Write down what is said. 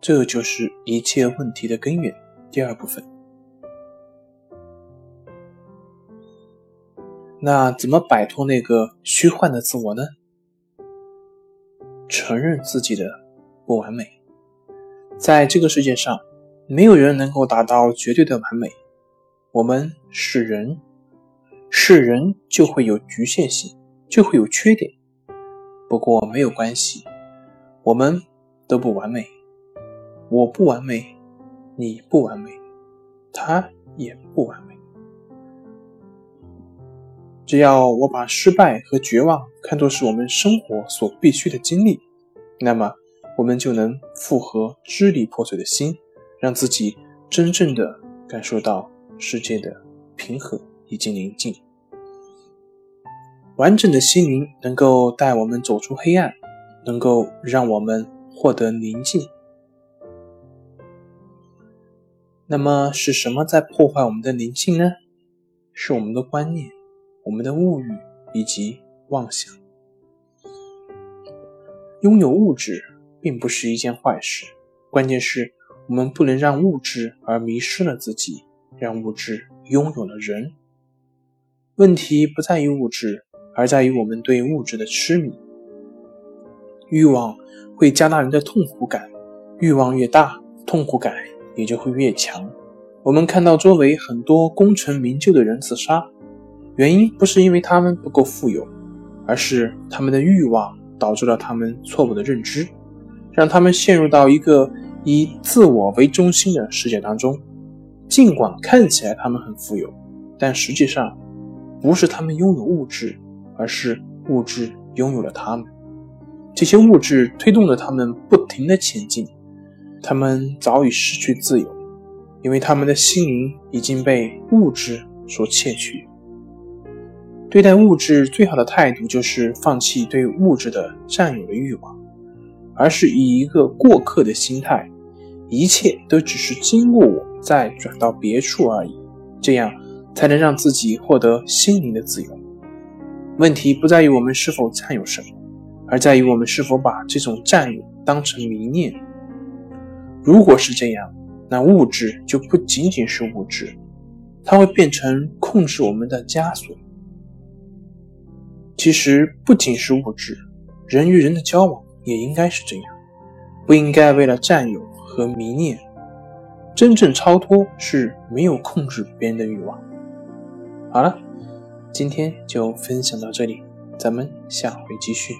这就是一切问题的根源。第二部分，那怎么摆脱那个虚幻的自我呢？承认自己的不完美。在这个世界上，没有人能够达到绝对的完美。我们是人，是人就会有局限性，就会有缺点。不过没有关系，我们都不完美。我不完美，你不完美，他也不完美。只要我把失败和绝望看作是我们生活所必须的经历，那么我们就能复合支离破碎的心，让自己真正的感受到世界的平和以及宁静。完整的心灵能够带我们走出黑暗，能够让我们获得宁静。那么是什么在破坏我们的宁静呢？是我们的观念、我们的物欲以及妄想。拥有物质并不是一件坏事，关键是我们不能让物质而迷失了自己，让物质拥有了人。问题不在于物质，而在于我们对物质的痴迷。欲望会加大人的痛苦感，欲望越大，痛苦感。也就会越强。我们看到周围很多功成名就的人自杀，原因不是因为他们不够富有，而是他们的欲望导致了他们错误的认知，让他们陷入到一个以自我为中心的世界当中。尽管看起来他们很富有，但实际上不是他们拥有物质，而是物质拥有了他们。这些物质推动着他们不停的前进。他们早已失去自由，因为他们的心灵已经被物质所窃取。对待物质最好的态度就是放弃对物质的占有的欲望，而是以一个过客的心态，一切都只是经过我再转到别处而已。这样才能让自己获得心灵的自由。问题不在于我们是否占有什么，而在于我们是否把这种占有当成迷念。如果是这样，那物质就不仅仅是物质，它会变成控制我们的枷锁。其实不仅是物质，人与人的交往也应该是这样，不应该为了占有和迷恋。真正超脱是没有控制别人的欲望。好了，今天就分享到这里，咱们下回继续。